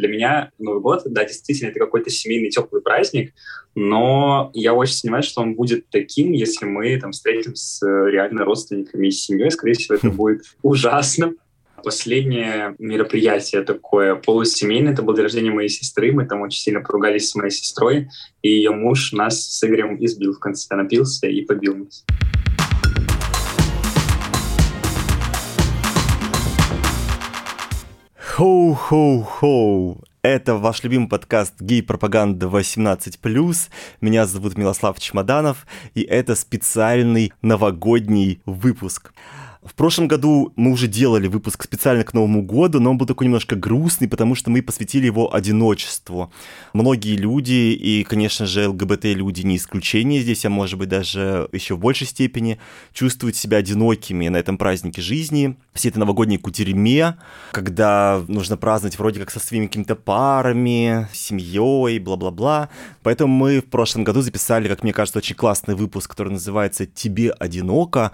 Для меня Новый год, да, действительно, это какой-то семейный теплый праздник, но я очень сомневаюсь, что он будет таким, если мы там встретим с э, реально родственниками и семьей. Скорее всего, это будет ужасно. Последнее мероприятие такое полусемейное, это был день рождения моей сестры, мы там очень сильно поругались с моей сестрой, и ее муж нас с Игорем избил в конце, напился и побил нас. Хоу-хоу-хоу! Это ваш любимый подкаст «Гей-пропаганда 18+.» Меня зовут Милослав Чемоданов, и это специальный новогодний выпуск. В прошлом году мы уже делали выпуск специально к Новому году, но он был такой немножко грустный, потому что мы посвятили его одиночеству. Многие люди, и, конечно же, ЛГБТ-люди не исключение здесь, а может быть даже еще в большей степени, чувствуют себя одинокими на этом празднике жизни. Все это новогодние кутерьме, когда нужно праздновать вроде как со своими какими-то парами, семьей, бла-бла-бла. Поэтому мы в прошлом году записали, как мне кажется, очень классный выпуск, который называется «Тебе одиноко»,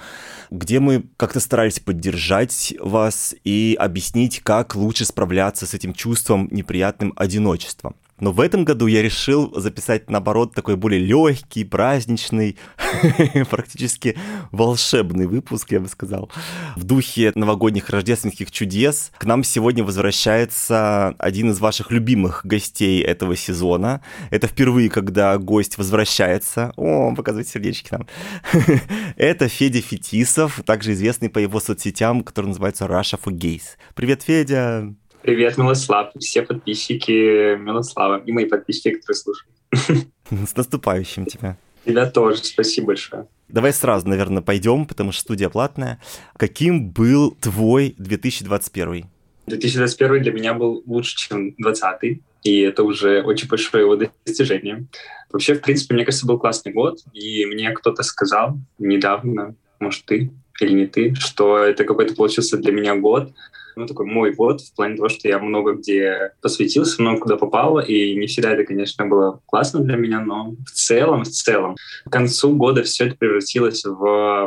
где мы как как-то старались поддержать вас и объяснить, как лучше справляться с этим чувством неприятным одиночеством. Но в этом году я решил записать, наоборот, такой более легкий, праздничный, практически волшебный выпуск, я бы сказал. В духе новогодних рождественских чудес к нам сегодня возвращается один из ваших любимых гостей этого сезона. Это впервые, когда гость возвращается. О, показывает сердечки нам. Это Федя Фетисов, также известный по его соцсетям, который называется Russia for Gays. Привет, Федя! Привет, Милослав, все подписчики Милослава и мои подписчики, которые слушают. С наступающим тебя. Тебя тоже, спасибо большое. Давай сразу, наверное, пойдем, потому что студия платная. Каким был твой 2021? 2021 для меня был лучше, чем 2020, и это уже очень большое его достижение. Вообще, в принципе, мне кажется, был классный год, и мне кто-то сказал недавно, может, ты или не ты, что это какой-то получился для меня год, ну, такой мой год в плане того, что я много где посвятился, много куда попал, и не всегда это, конечно, было классно для меня, но в целом, в целом, к концу года все это превратилось в,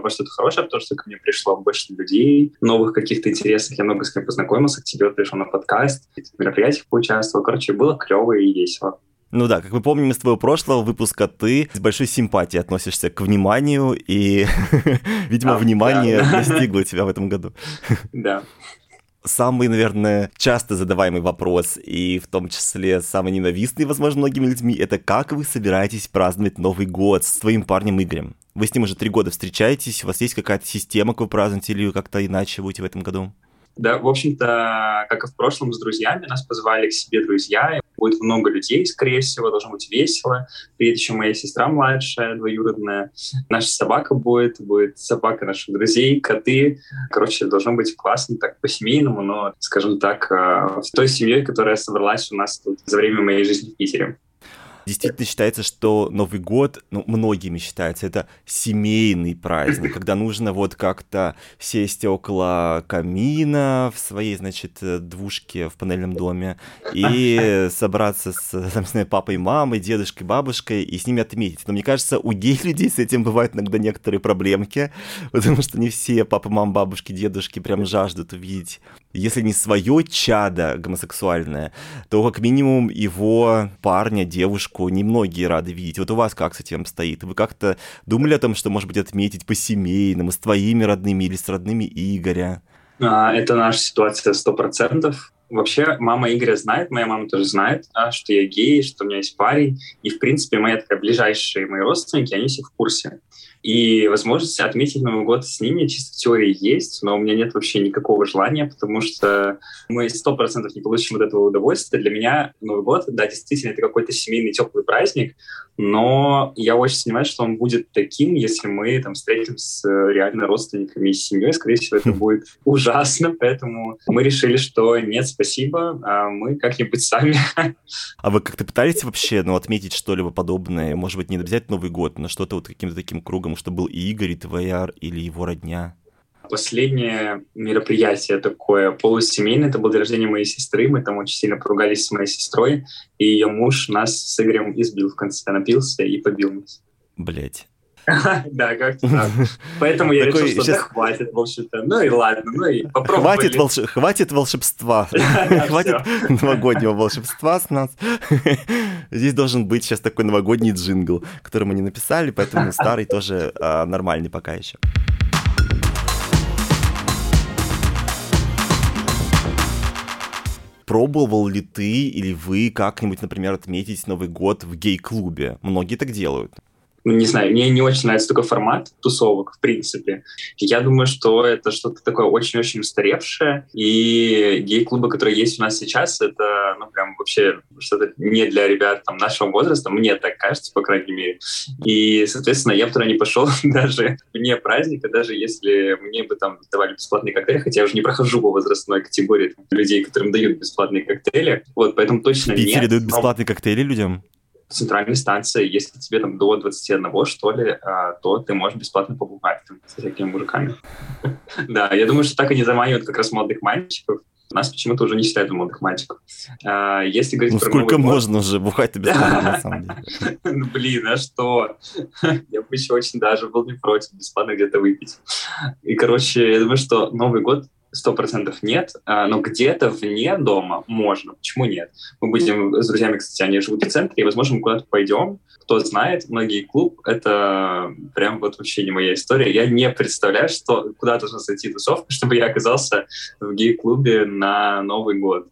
во что-то хорошее, потому что ко мне пришло больше людей, новых каких-то интересов, я много с кем познакомился, к тебе пришел на подкаст, в мероприятиях поучаствовал, короче, было клево и весело. Ну да, как мы помним из твоего прошлого выпуска, ты с большой симпатией относишься к вниманию, и, видимо, внимание достигло тебя в этом году. Да самый, наверное, часто задаваемый вопрос, и в том числе самый ненавистный, возможно, многими людьми, это как вы собираетесь праздновать Новый год с своим парнем Игорем? Вы с ним уже три года встречаетесь, у вас есть какая-то система, как вы празднуете, или как-то иначе будете в этом году? Да, в общем-то, как и в прошлом с друзьями, нас позвали к себе друзья. Будет много людей, скорее всего, должно быть весело. Приедет еще моя сестра младшая, двоюродная. Наша собака будет, будет собака наших друзей, коты. Короче, должно быть классно, так по-семейному, но, скажем так, э, с той семьей, которая собралась у нас тут за время моей жизни в Питере. Действительно считается, что Новый год, ну, многими считается, это семейный праздник, когда нужно вот как-то сесть около камина в своей, значит, двушке в панельном доме и собраться с, там, с папой, мамой, дедушкой, бабушкой и с ними отметить. Но мне кажется, у гей-людей с этим бывают иногда некоторые проблемки, потому что не все папы, мамы, бабушки, дедушки прям жаждут увидеть, если не свое чадо гомосексуальное, то как минимум его парня, девушку, немногие рады видеть. Вот у вас как с этим стоит? Вы как-то думали о том, что, может быть, отметить по-семейному, с твоими родными или с родными Игоря? А, это наша ситуация сто процентов. Вообще, мама Игоря знает, моя мама тоже знает, да, что я гей, что у меня есть парень. И, в принципе, мои такая, ближайшие мои родственники, они все в курсе. И возможность отметить Новый год с ними чисто в теории есть, но у меня нет вообще никакого желания, потому что мы сто процентов не получим вот этого удовольствия. Для меня Новый год, да, действительно, это какой-то семейный теплый праздник, но я очень сомневаюсь, что он будет таким, если мы там встретим с реально родственниками и семьей. Скорее всего, это будет ужасно, поэтому мы решили, что нет, спасибо, а мы как-нибудь сами. А вы как-то пытались вообще ну, отметить что-либо подобное? Может быть, не обязательно Новый год, но что-то вот каким-то таким кругом потому что был и Игорь, и твоя, или его родня? Последнее мероприятие такое полусемейное, это был день рождения моей сестры, мы там очень сильно поругались с моей сестрой, и ее муж нас с Игорем избил в конце, напился и побил нас. Блять. Да, как-то так. Поэтому я решил, что да хватит, в общем-то. Ну и ладно, ну и попробовали. Хватит волшебства. Хватит новогоднего волшебства с нас. Здесь должен быть сейчас такой новогодний джингл, который мы не написали, поэтому старый тоже а, нормальный пока еще. Пробовал ли ты или вы как-нибудь, например, отметить Новый год в гей-клубе? Многие так делают ну, не знаю, мне не очень нравится такой формат тусовок, в принципе. Я думаю, что это что-то такое очень-очень устаревшее, и гей-клубы, которые есть у нас сейчас, это, ну, прям вообще что-то не для ребят там нашего возраста, мне так кажется, по крайней мере. И, соответственно, я бы туда не пошел даже вне праздника, даже если мне бы там давали бесплатные коктейли, хотя я уже не прохожу по возрастной категории там, людей, которым дают бесплатные коктейли. Вот, поэтому точно Питере нет. дают бесплатные коктейли людям? Центральной станции, если тебе там до 21, что ли, а, то ты можешь бесплатно побухать там, с всякими мужиками. Да, я думаю, что так они заманивают как раз молодых мальчиков. Нас почему-то уже не считают молодых мальчиков. А, если говорить ну, про сколько можно уже бухать-то бесплатно, на самом деле? Ну, блин, а что? Я бы еще очень даже был не против бесплатно где-то выпить. И, короче, я думаю, что Новый год сто процентов нет, а, но где-то вне дома можно. Почему нет? Мы будем с друзьями, кстати, они живут в центре, и, возможно, мы куда-то пойдем. Кто знает, многие клуб — это прям вот вообще не моя история. Я не представляю, что куда должна зайти тусовка, чтобы я оказался в гей-клубе на Новый год.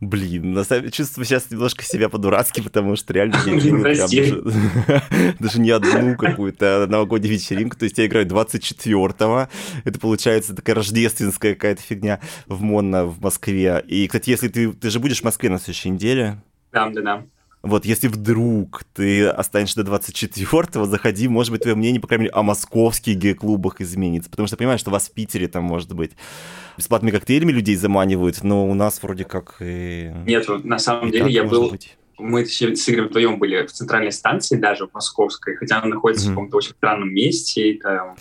Блин, на самом деле чувствую сейчас немножко себя по-дурацки, потому что реально я прям даже, даже не одну какую-то новогоднюю вечеринку. То есть я играю 24-го. Это получается такая рождественская какая-то фигня в Монно в Москве. И, кстати, если ты, ты же будешь в Москве на следующей неделе. Да, да, да. Вот, если вдруг ты останешься до 24-го, заходи, может быть, твое мнение, по крайней мере, о московских гей-клубах изменится. Потому что я понимаю, что у вас в Питере там, может быть, бесплатными коктейлями людей заманивают, но у нас вроде как... И... Нет, на самом деле я был... Быть мы с Игорем вдвоем были в центральной станции, даже в московской, хотя она находится mm-hmm. в каком-то очень странном месте. И, там,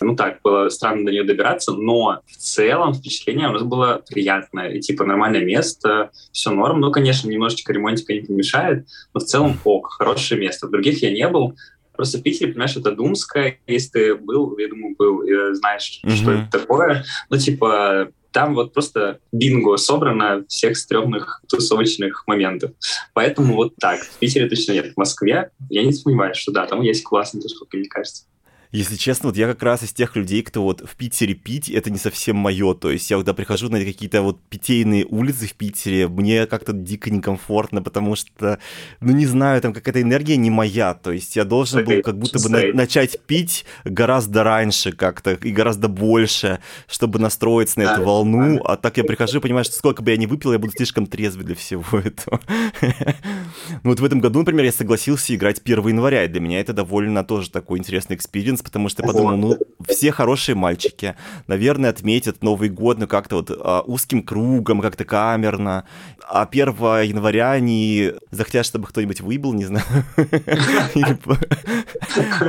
ну так, было странно до нее добираться, но в целом впечатление у нас было приятное. И типа нормальное место, все норм. Ну, конечно, немножечко ремонтика не мешает, но в целом ок, хорошее место. В других я не был, Просто в Питере, понимаешь, это Думская. Если ты был, я думаю, был, и знаешь, mm-hmm. что это такое. Ну, типа, там вот просто бинго собрано всех стрёмных тусовочных моментов. Поэтому вот так. В Питере точно нет. В Москве я не сомневаюсь, что да, там есть классные тусовки, мне кажется. Если честно, вот я как раз из тех людей, кто вот в Питере пить, это не совсем мое. То есть я когда прихожу на какие-то вот питейные улицы в Питере, мне как-то дико некомфортно, потому что, ну не знаю, там какая-то энергия не моя. То есть я должен был как будто бы на- начать пить гораздо раньше как-то и гораздо больше, чтобы настроиться на эту волну. А так я прихожу и понимаю, что сколько бы я ни выпил, я буду слишком трезвый для всего этого. Ну вот в этом году, например, я согласился играть 1 января, и для меня это довольно тоже такой интересный experience, Friends, потому что я подумал, ну, все хорошие мальчики, наверное, отметят Новый год, ну, как-то вот а, узким кругом, как-то камерно. А 1 января они захотят, чтобы кто-нибудь выбыл, не знаю.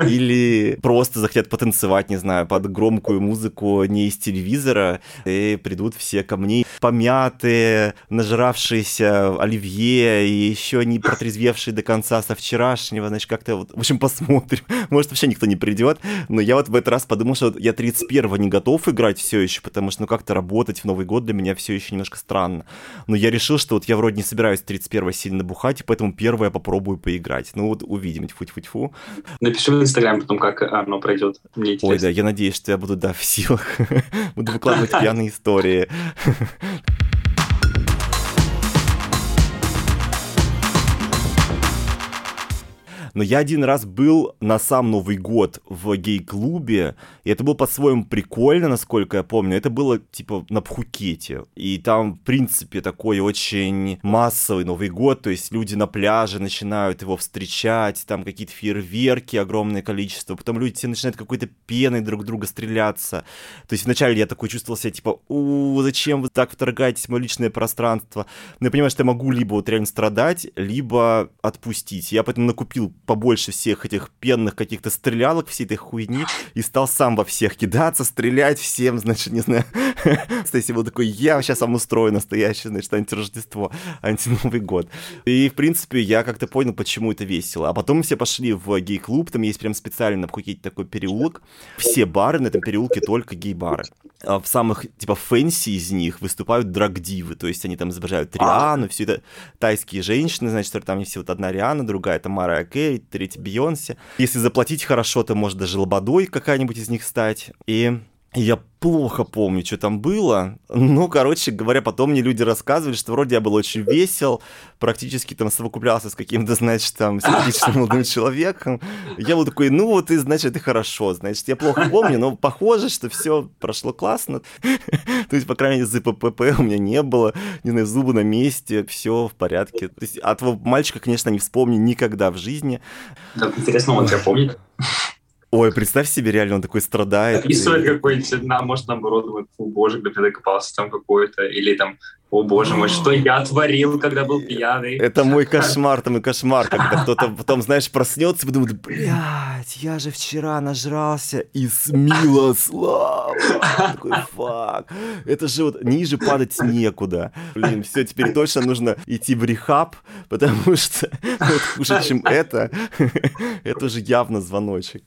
Или просто захотят потанцевать, не знаю, под громкую музыку не из телевизора, и придут все ко мне помятые, нажравшиеся оливье и еще не протрезвевшие до конца со вчерашнего, значит, как-то вот, в общем, посмотрим. Может, вообще никто не придет, но я вот в этот раз подумал, что я 31-го не готов играть все еще, потому что, ну, как-то работать в Новый год для меня все еще немножко странно. Но я решил, что вот я вроде не собираюсь 31-го сильно бухать, и поэтому первое я попробую поиграть. Ну, вот увидим, тьфу-тьфу-тьфу. Напиши в Инстаграме потом, как оно пройдет. Мне интересно. Ой, да, я надеюсь, что я буду, да, в силах. буду выкладывать пьяные истории. Но я один раз был на сам Новый год в гей-клубе, и это было по-своему прикольно, насколько я помню. Это было типа на Пхукете. И там, в принципе, такой очень массовый Новый год, то есть люди на пляже начинают его встречать, там какие-то фейерверки, огромное количество, потом люди все начинают какой-то пеной друг друга стреляться. То есть вначале я такой чувствовал себя типа, у зачем вы так вторгаетесь в мое личное пространство? Но я понимаю, что я могу либо вот реально страдать, либо отпустить. Я поэтому накупил побольше всех этих пенных каких-то стрелялок, всей этой хуйни, и стал сам во всех кидаться, стрелять всем, значит, не знаю. Стейси был такой, я сейчас вам устрою настоящее, значит, антирождество, антиновый год. И, в принципе, я как-то понял, почему это весело. А потом все пошли в гей-клуб, там есть прям специально на Пхукете такой переулок. Все бары на этом переулке только гей-бары. А в самых, типа, fancy из них выступают drag-дивы, то есть они там изображают Рианну, все это тайские женщины, значит, там все вот одна Рианна, другая это Мэрайя Кэри, третья Бейонсе. Если заплатить хорошо, то может даже Лободой какая-нибудь из них стать. И я плохо помню, что там было. Ну, короче говоря, потом мне люди рассказывали, что вроде я был очень весел, практически там совокуплялся с каким-то, значит, там, симпатичным молодым человеком. Я был такой, ну вот и, значит, и хорошо. Значит, я плохо помню, но похоже, что все прошло классно. То есть, по крайней мере, ЗППП у меня не было, не знаю, зубы на месте, все в порядке. То есть, от этого мальчика, конечно, не вспомню никогда в жизни. Интересно, он тебя помнит? Ой, представь себе, реально он такой страдает. Описывает и... какой-нибудь, на, может, наоборот, вот, о боже, где ты докопался там какой-то, или там, о боже мой, что я творил, когда был пьяный. Это мой кошмар, там и кошмар, когда кто-то потом, знаешь, проснется и думает, блядь, я же вчера нажрался и смило слава. Такой, фак. Это же вот ниже падать некуда. Блин, все, теперь точно нужно идти в рехаб, потому что вот хуже, чем это, это уже явно звоночек.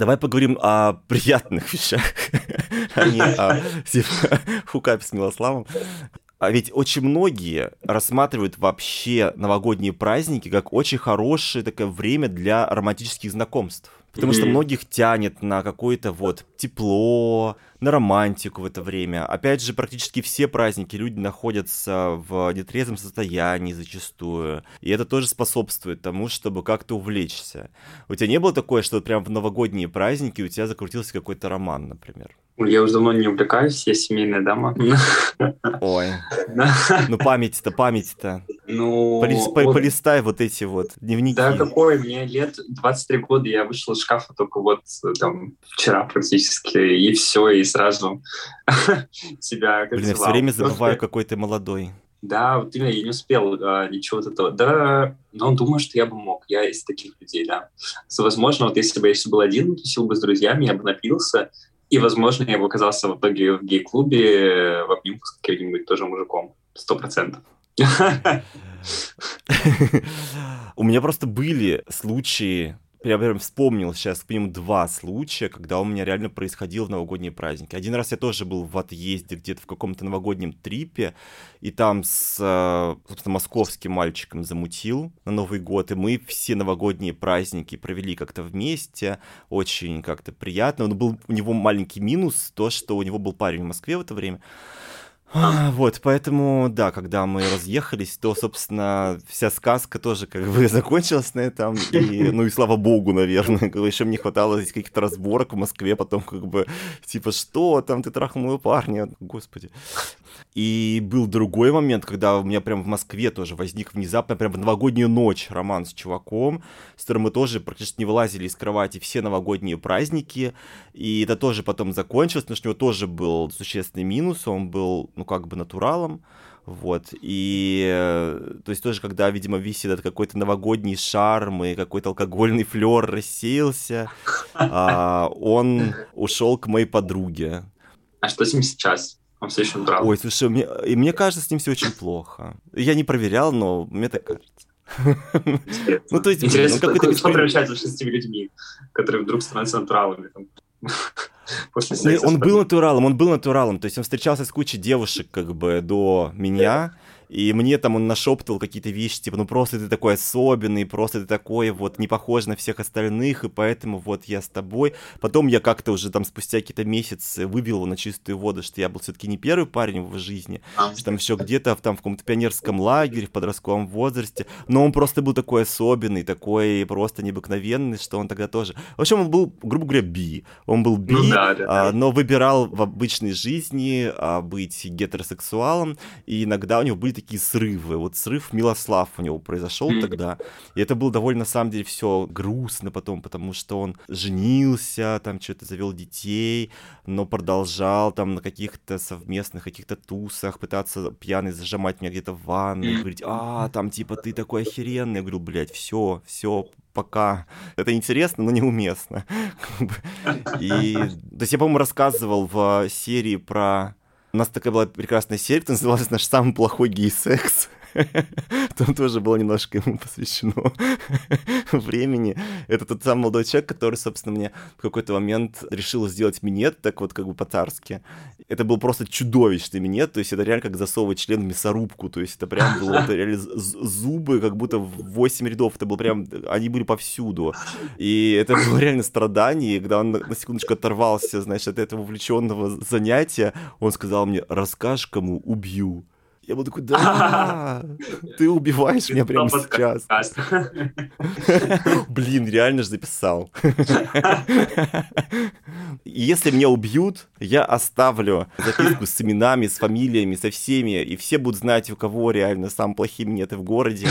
Давай поговорим о приятных вещах, а не о хукапе с Милославом. А ведь очень многие рассматривают вообще новогодние праздники как очень хорошее такое время для романтических знакомств. Потому что многих тянет на какое-то вот тепло, на романтику в это время. Опять же, практически все праздники люди находятся в нетрезвом состоянии зачастую. И это тоже способствует тому, чтобы как-то увлечься. У тебя не было такое, что прям в новогодние праздники у тебя закрутился какой-то роман, например? Я уже давно не увлекаюсь, я семейная дама. Ой. Ну память-то, память-то. Ну, Полис, вот, полистай вот эти вот дневники. Да, какой, мне лет 23 года, я вышел из шкафа только вот там вчера практически, и все, и сразу себя Блин, я все время забываю, какой ты молодой. Да, вот именно я не успел а, ничего вот этого. Да, но думаю, что я бы мог. Я из таких людей, да. Возможно, вот если бы я еще был один, тусил бы с друзьями, я бы напился, и, возможно, я бы оказался в итоге в гей-клубе в обнимку с каким-нибудь тоже мужиком. Сто процентов. У меня просто были случаи, я прям вспомнил сейчас, к минимум два случая, когда у меня реально происходило в новогодние праздники. Один раз я тоже был в отъезде где-то в каком-то новогоднем трипе, и там с, э, собственно, московским мальчиком замутил на Новый год, и мы все новогодние праздники провели как-то вместе, очень как-то приятно. Он был, у него маленький минус, то, что у него был парень в Москве в это время, а, вот, поэтому, да, когда мы разъехались, то, собственно, вся сказка тоже как бы закончилась на этом, и, ну и слава богу, наверное, еще мне хватало здесь каких-то разборок в Москве, потом как бы, типа, что там, ты трахнул моего парня, господи. И был другой момент, когда у меня прям в Москве тоже возник внезапно, прям в новогоднюю ночь роман с чуваком, с которым мы тоже практически не вылазили из кровати все новогодние праздники, и это тоже потом закончилось, потому что у него тоже был существенный минус, он был, ну, как бы натуралом, вот, и, э, то есть тоже, когда, видимо, висит этот какой-то новогодний шарм и какой-то алкогольный флер рассеялся, а, он ушел к моей подруге. А что с ним сейчас? Он все еще драл. Ой, слушай, мне, и мне кажется, с ним все очень плохо. Я не проверял, но мне так кажется. Ну, то есть, Интересно, ну, как что превращается с шестими людьми, которые вдруг становятся натуралами? После секса. Он был натуралом, он был натуралом, то есть он встречался с кучей девушек как бы до меня, и мне там он нашептывал какие-то вещи, типа, ну просто ты такой особенный, просто ты такой вот не похож на всех остальных, и поэтому вот я с тобой. Потом я как-то уже там спустя какие-то месяцы выбил его на чистую воду, что я был все-таки не первый парень в жизни, а. что там еще где-то там в каком-то пионерском лагере, в подростковом возрасте, но он просто был такой особенный, такой просто необыкновенный, что он тогда тоже... В общем, он был, грубо говоря, би. Он был би, ну, да, да, а, но выбирал в обычной жизни а, быть гетеросексуалом, и иногда у него были такие срывы. Вот срыв Милослав у него произошел mm-hmm. тогда. И это было довольно, на самом деле, все грустно потом, потому что он женился, там что-то завел детей, но продолжал там на каких-то совместных каких-то тусах пытаться пьяный зажимать меня где-то в ванной, говорить, а, там типа ты такой охеренный. Я говорю, блядь, все, все, пока. Это интересно, но неуместно. И, то есть я, по-моему, рассказывал в серии про... У нас такая была прекрасная серия, которая называлась «Наш самый плохой гей-секс». Там тоже было немножко ему посвящено времени. Это тот самый молодой человек, который, собственно, мне в какой-то момент решил сделать минет, так вот как бы по-царски. Это был просто чудовищный минет, то есть это реально как засовывать член в мясорубку, то есть это прям было это реально зубы, как будто в 8 рядов, это было прям, они были повсюду. И это было реально страдание, когда он на секундочку оторвался, знаешь, от этого увлеченного занятия, он сказал мне, расскажешь кому, убью. Я был такой, да, ты убиваешь меня прямо сейчас. Блин, реально же записал. Если меня убьют, я оставлю записку с именами, с фамилиями, со всеми, и все будут знать, у кого реально самые плохие минеты в городе.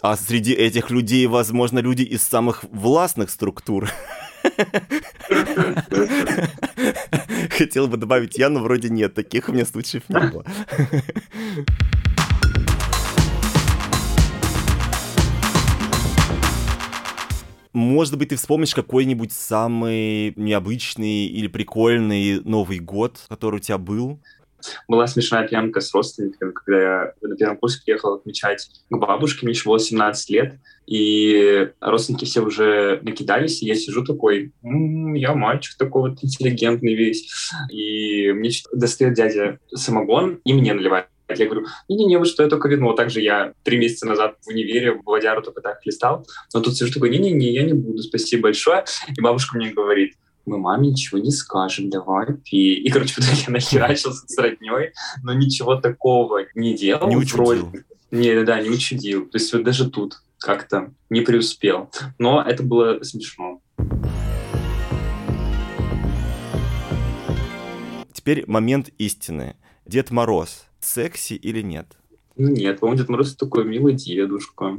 А среди этих людей, возможно, люди из самых властных структур. Хотел бы добавить я, но вроде нет, таких у меня случаев не было. Может быть, ты вспомнишь какой-нибудь самый необычный или прикольный Новый год, который у тебя был? Была смешная пьянка с родственниками, когда я на первом курсе приехал отмечать к бабушке, мне еще было 17 лет, и родственники все уже накидались, и я сижу такой, м-м, я мальчик такой вот интеллигентный весь, и мне достает дядя самогон, и мне наливает я говорю, не-не-не, вы что, я только вино. Также я три месяца назад в универе в водяру только так листал. Но тут сижу такой, не-не-не, я не буду, спасибо большое. И бабушка мне говорит, мы маме ничего не скажем, давай пей. И, короче, в итоге я нахерачился с родней, но ничего такого не делал. Не учудил. Вроде. Не, да, не учудил. То есть вот даже тут как-то не преуспел. Но это было смешно. Теперь момент истины. Дед Мороз, секси или нет? Ну нет, по-моему, Дед Мороз такой милый дедушка.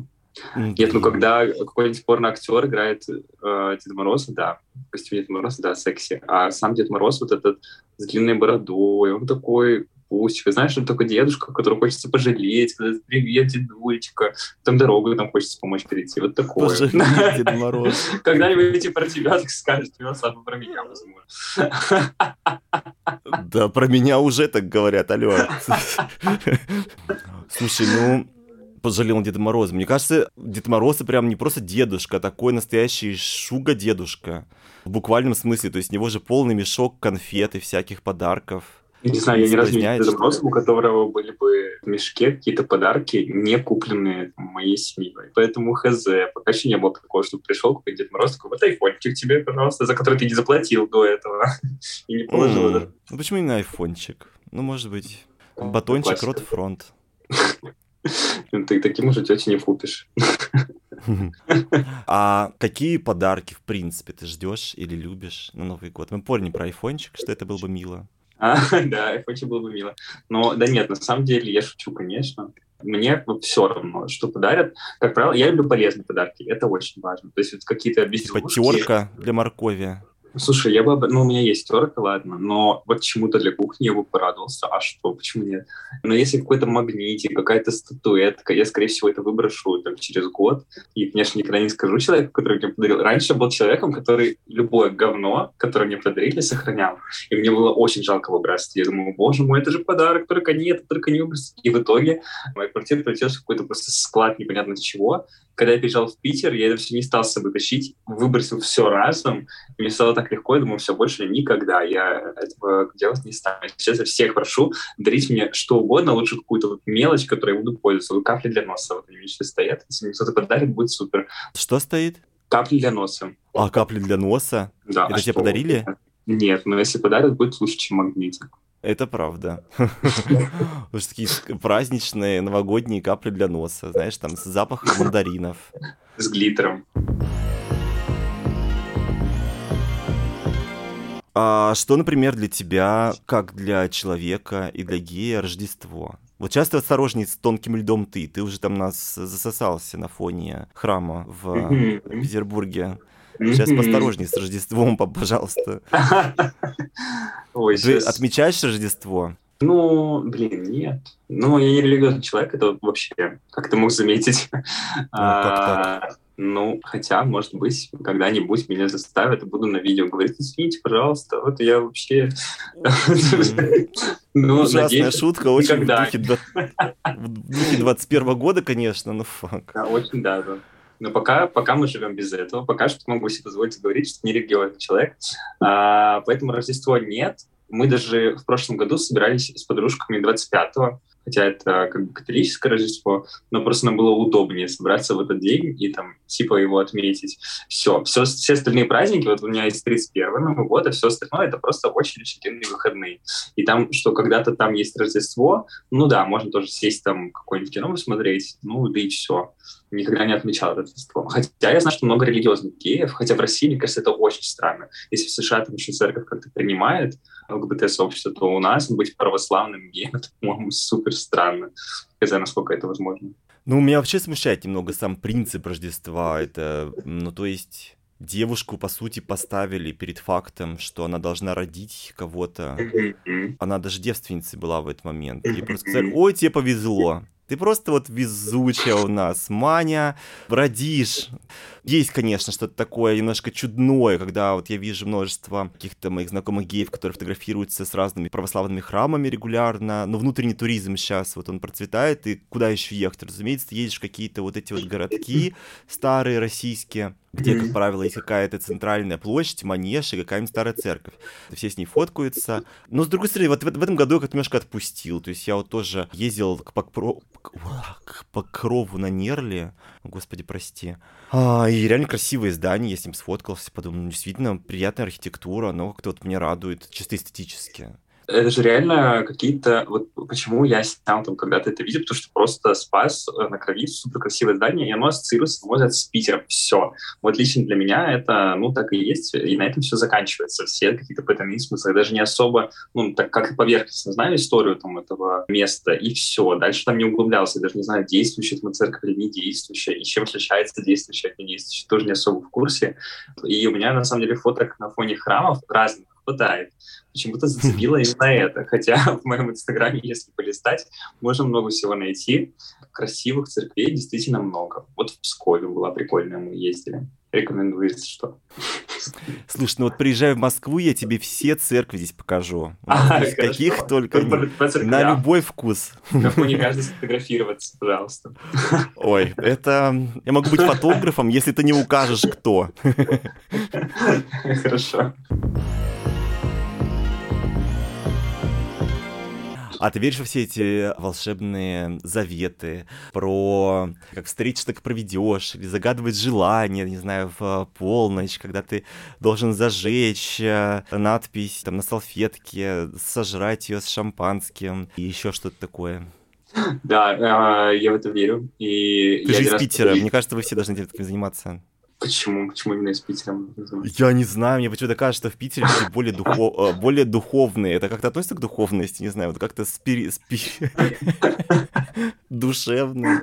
Нет, ну когда какой-нибудь порно актер играет э, Деда Мороза, да, в костюме Деда Мороза, да, секси. А сам Дед Мороз вот этот с длинной бородой, он такой пустик. Знаешь, он такой дедушка, которого хочется пожалеть, сказать «Привет, дедулечка», там дорогу там хочется помочь перейти. Вот такое. Пожалеть, Дед Мороз. Когда-нибудь эти про тебя так скажут, Мирослав, про меня, возможно. Да, про меня уже так говорят, алло. Слушай, ну, пожалел Деда Мороза. Мне кажется, Дед Мороз прям не просто дедушка, а такой настоящий шуга-дедушка. В буквальном смысле, то есть у него же полный мешок конфет и всяких подарков. Не знаю, я ни разу не видел Деда у которого были бы в мешке какие-то подарки, не купленные моей семьей. Поэтому хз. Пока еще не было такого, что пришел какой Дед Мороз, такой, вот айфончик тебе, пожалуйста, за который ты не заплатил до этого. и не положил. Mm. Ну почему именно айфончик? Ну, может быть, батончик, рот фронт. Ты таким уже тетя не купишь. А какие подарки, в принципе, ты ждешь или любишь на Новый год? Мы поняли про айфончик, что это было бы мило. А, да, айфончик было бы мило. Но да нет, на самом деле я шучу, конечно. Мне все равно, что подарят. Как правило, я люблю полезные подарки, это очень важно. То есть вот какие-то безделушки... Типа терка для моркови. Слушай, я бы, ну, у меня есть терка, ладно, но вот чему-то для кухни я бы порадовался. А что, почему нет? Но если какой-то магнитик, какая-то статуэтка, я, скорее всего, это выброшу там, через год. И, конечно, никогда не скажу человеку, который мне подарил. Раньше был человеком, который любое говно, которое мне подарили, сохранял. И мне было очень жалко выбрасывать. Я думаю, боже мой, это же подарок, только нет, только не выбросить. И в итоге моя квартира превратилась в какой-то просто склад непонятно чего когда я приезжал в Питер, я это все не стал с собой тащить, выбросил все разом, и мне стало так легко, я думаю, все, больше никогда я этого делать не стану. Сейчас я всех прошу дарить мне что угодно, лучше какую-то вот мелочь, которой я буду пользоваться. Вот капли для носа, вот они мне сейчас стоят, если мне кто-то подарит, будет супер. Что стоит? Капли для носа. А, капли для носа? Да. Это а тебе что? подарили? Нет, но если подарят, будет лучше, чем магнитик. Это правда. Что такие праздничные новогодние капли для носа, знаешь, там с запахом мандаринов. С глиттером. А что, например, для тебя, как для человека и для гея, Рождество? Вот часто осторожней с тонким льдом ты. Ты уже там нас засосался на фоне храма в Петербурге. Сейчас посторожней с Рождеством, пожалуйста. Ой, Ты отмечаешь Рождество? Ну, блин, нет. Ну, я не религиозный человек, это вообще, как ты мог заметить. Ну, как так? А, ну, хотя, может быть, когда-нибудь меня заставят, и буду на видео говорить, извините, пожалуйста, вот я вообще... Ну, Ужасная шутка, очень в духе 21 года, конечно, но фак. Да, очень, да, да. Но пока, пока мы живем без этого, пока что могу себе позволить говорить, что не религиозный человек. А, поэтому Рождество нет. Мы даже в прошлом году собирались с подружками 25-го, хотя это как бы католическое Рождество, но просто нам было удобнее собраться в этот день и там типа его отметить. Все, все, все остальные праздники, вот у меня есть 31 Новый год, а все остальное это просто очень-очень длинные выходные. И там, что когда-то там есть Рождество, ну да, можно тоже сесть там какое-нибудь кино посмотреть, ну да и все. Никогда не отмечал это Рождество. Хотя я знаю, что много религиозных геев, хотя в России, мне кажется, это очень странно. Если в США там еще церковь как-то принимает, ЛГБТ-сообщество, то у нас быть православным геем, это, по-моему, супер странно. Хотя насколько это возможно. Ну, меня вообще смущает немного сам принцип Рождества. Это, ну, то есть девушку, по сути, поставили перед фактом, что она должна родить кого-то. Она даже девственницей была в этот момент. И просто сказали, ой, тебе повезло. Ты просто вот везучая у нас, Маня, родишь. Есть, конечно, что-то такое немножко чудное, когда вот я вижу множество каких-то моих знакомых геев, которые фотографируются с разными православными храмами регулярно, но внутренний туризм сейчас вот он процветает, и куда еще ехать? Разумеется, ты едешь в какие-то вот эти вот городки старые российские, где, как правило, есть какая-то центральная площадь, манеж и какая-нибудь старая церковь. Все с ней фоткаются. Но, с другой стороны, вот в, в этом году я как-то немножко отпустил. То есть я вот тоже ездил к, Покро... к Покрову на Нерли. Господи, прости. А, и реально красивые здания, я с ним сфоткался, подумал, ну, действительно, приятная архитектура, но как-то вот меня радует чисто эстетически это же реально какие-то... Вот почему я снял там когда-то это видео, потому что просто спас э, на крови супер красивое здание, и оно ассоциируется, может, с Питером. Все. Вот лично для меня это, ну, так и есть, и на этом все заканчивается. Все какие-то потайные смыслы. Я даже не особо, ну, так как поверхностно знаю историю там этого места, и все. Дальше там не углублялся. Я даже не знаю, действующая там церковь или не действующая, и чем отличается действующая от недействующей. Тоже не особо в курсе. И у меня, на самом деле, фоток на фоне храмов разных хватает. Почему-то зацепило именно это. Хотя в моем инстаграме, если полистать, можно много всего найти. Красивых церквей действительно много. Вот в Пскове была прикольная, мы ездили. Рекомендую, если что. Слушай, ну вот приезжай в Москву, я тебе все церкви здесь покажу. А, каких только на любой вкус. На фоне каждой сфотографироваться, пожалуйста. Ой, это... Я могу быть фотографом, если ты не укажешь, кто. Хорошо. А ты веришь во все эти волшебные заветы про как встретишь, так проведешь, или загадывать желание, не знаю, в полночь, когда ты должен зажечь э, надпись там на салфетке, сожрать ее с шампанским и еще что-то такое? Да, э, я в это верю. И Ты же из Питера, мне кажется, вы все должны этим заниматься. Почему? Почему именно из Питера? Я не знаю, мне почему-то кажется, что в Питере люди более, духо... Э, более духовные. Это как-то относится к духовности, не знаю, вот как-то спири... спири... душевные.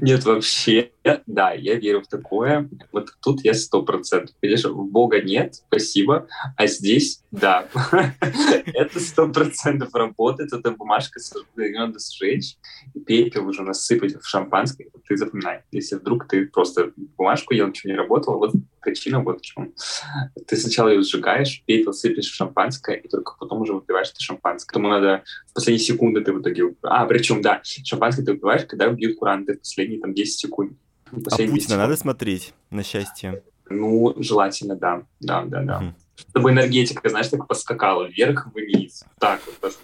Нет, вообще, да, я верю в такое. Вот тут я сто процентов. Конечно, Бога нет, спасибо, а здесь да. Это сто процентов работает. Эта бумажка надо сжечь, пепел уже насыпать в шампанское. Ты запоминай, если вдруг ты просто бумажку ел, ничего не работало, вот причина вот в чем. Ты сначала ее сжигаешь, пепел сыпешь в шампанское, и только потом уже выпиваешь это шампанское. Тому надо в последние секунды ты в итоге... А, причем, да, шампанское ты выпиваешь, когда бьют куранты в последние там 10 секунд. А Путина секунд. надо смотреть на счастье? Ну, желательно, да. Да, да, да. Угу. Чтобы энергетика, знаешь, так поскакала вверх-вниз. Так вот.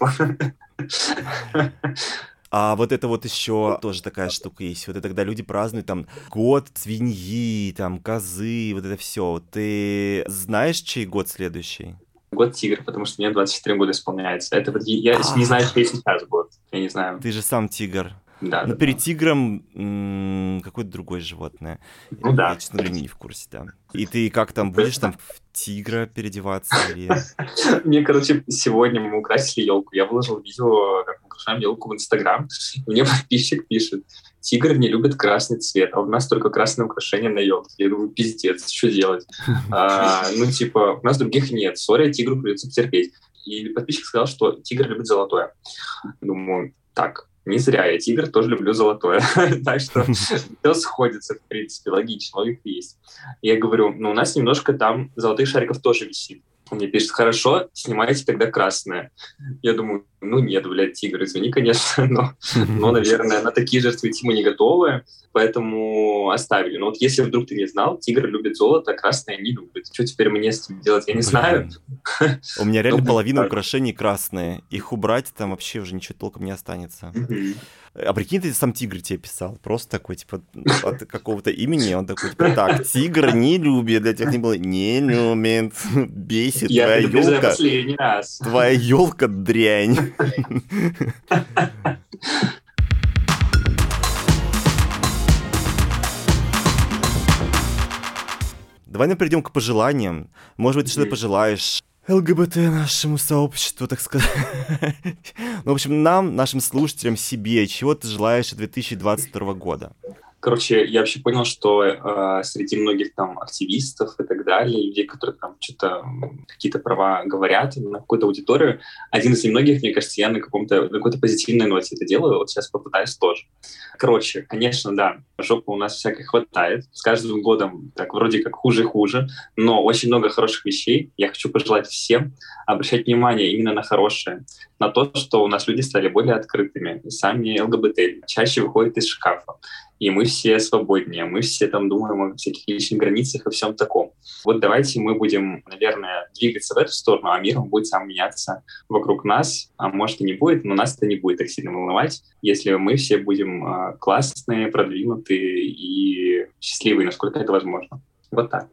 А вот это вот еще тоже такая штука есть. Вот это когда люди празднуют там год свиньи, там козы, вот это все. Ты знаешь, чей год следующий? Год тигр, потому что мне 24 года исполняется. Это вот я не знаю, что сейчас год. Я не знаю. Ты же сам тигр. Да, Но да, перед да. тигром м, какое-то другое животное. Ну Я, да. честно говоря, не в курсе, да. И ты как там, будешь там в тигра переодеваться или... Мне, короче, сегодня мы украсили елку. Я выложил видео, как мы украшаем елку в Инстаграм. Мне подписчик пишет, тигр не любит красный цвет, а у нас только красное украшение на елке. Я думаю, пиздец, что делать? А, ну, типа, у нас других нет. Sorry, тигру придется потерпеть. И подписчик сказал, что тигр любит золотое. Думаю, так, не зря я тигр, тоже люблю золотое. так что все сходится, в принципе, логично, логика есть. Я говорю, ну, у нас немножко там золотых шариков тоже висит. Он мне пишет, хорошо, снимайте тогда красное. Я думаю, ну нет, блядь, тигр, извини, конечно, но, но наверное, на такие жертвы идти мы не готовы, поэтому оставили. Но вот если вдруг ты не знал, тигр любит золото, а красное не любит. Что теперь мне с этим делать, я не Блин. знаю. У меня реально половина украшений красные. Их убрать там вообще уже ничего толком не останется. А прикинь, ты сам тигр тебе писал. Просто такой, типа, от какого-то имени. Он такой, типа, так, тигр не любит. Для тех не было, не любит. Бесит Я твоя елка. Твоя елка дрянь. Давай мы перейдем к пожеланиям. Может быть, ты что-то пожелаешь ЛГБТ нашему сообществу, так сказать. Ну, в общем, нам, нашим слушателям, себе, чего ты желаешь от 2022 года? Короче, я вообще понял, что э, среди многих там активистов и так далее, людей, которые там что-то какие-то права говорят на какую-то аудиторию, один из немногих, мне кажется, я на каком-то на какой-то позитивной ноте это делаю. Вот сейчас попытаюсь тоже. Короче, конечно, да, жопы у нас всякой хватает. С каждым годом так вроде как хуже и хуже, но очень много хороших вещей. Я хочу пожелать всем обращать внимание именно на хорошее, на то, что у нас люди стали более открытыми, сами ЛГБТ чаще выходят из шкафа и мы все свободнее, мы все там думаем о всяких личных границах и всем таком. Вот давайте мы будем, наверное, двигаться в эту сторону, а мир он будет сам меняться вокруг нас, а может и не будет, но нас это не будет так сильно волновать, если мы все будем э, классные, продвинутые и счастливые, насколько это возможно. Вот так.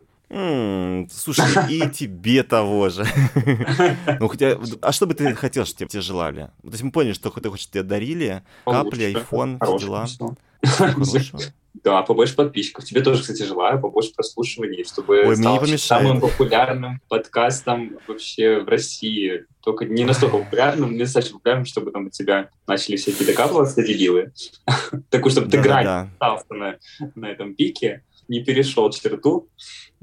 Слушай, и тебе того же. Ну, хотя, а что бы ты хотел, чтобы тебе желали? То есть мы поняли, что ты хочешь, тебе дарили, капли, айфон, дела. Да, побольше подписчиков. Тебе тоже, кстати, желаю побольше прослушиваний, чтобы Ой, стал самым популярным подкастом вообще в России. Только не настолько популярным, не достаточно популярным, чтобы там от тебя начали всякие докапываться дебилы. Такой, чтобы ты грань остался на этом пике, не перешел черту.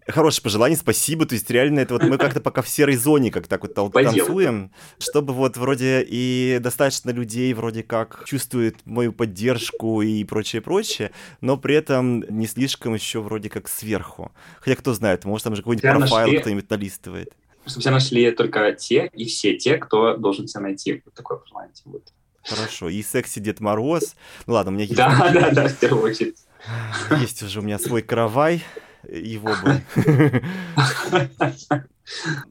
Хорошее пожелание, спасибо. То есть реально это вот мы как-то пока в серой зоне как так вот делу. танцуем, чтобы вот вроде и достаточно людей вроде как чувствует мою поддержку и прочее, прочее, но при этом не слишком еще вроде как сверху. Хотя кто знает, может там же какой-нибудь Я профайл нашли- кто-нибудь налистывает. Чтобы тебя нашли только те и все те, кто должен тебя найти. Вот такое пожелание будет. Хорошо. И секси Дед Мороз. Ну ладно, у меня есть, Да, да, да, в первую очередь. есть уже у меня свой каравай. Его бы.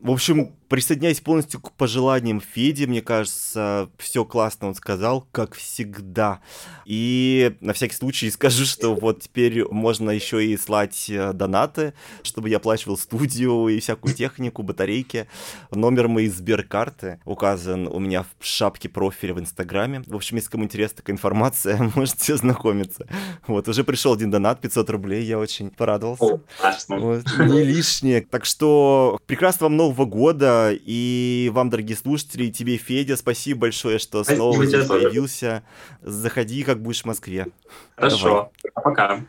В общем, присоединяюсь полностью к пожеланиям Феди. Мне кажется, все классно он сказал, как всегда. И на всякий случай скажу, что вот теперь можно еще и слать э, донаты, чтобы я оплачивал студию и всякую технику, батарейки. Номер моей Сберкарты указан у меня в шапке профиля в Инстаграме. В общем, если кому интересна такая информация, можете ознакомиться. Вот, уже пришел один донат, 500 рублей, я очень порадовался. О. Вот, не лишнее. Так что прекрасного вам Нового года и вам, дорогие слушатели, и тебе, Федя, спасибо большое, что Спасибо снова здесь тоже. появился. Заходи, как будешь в Москве. Хорошо. Пока.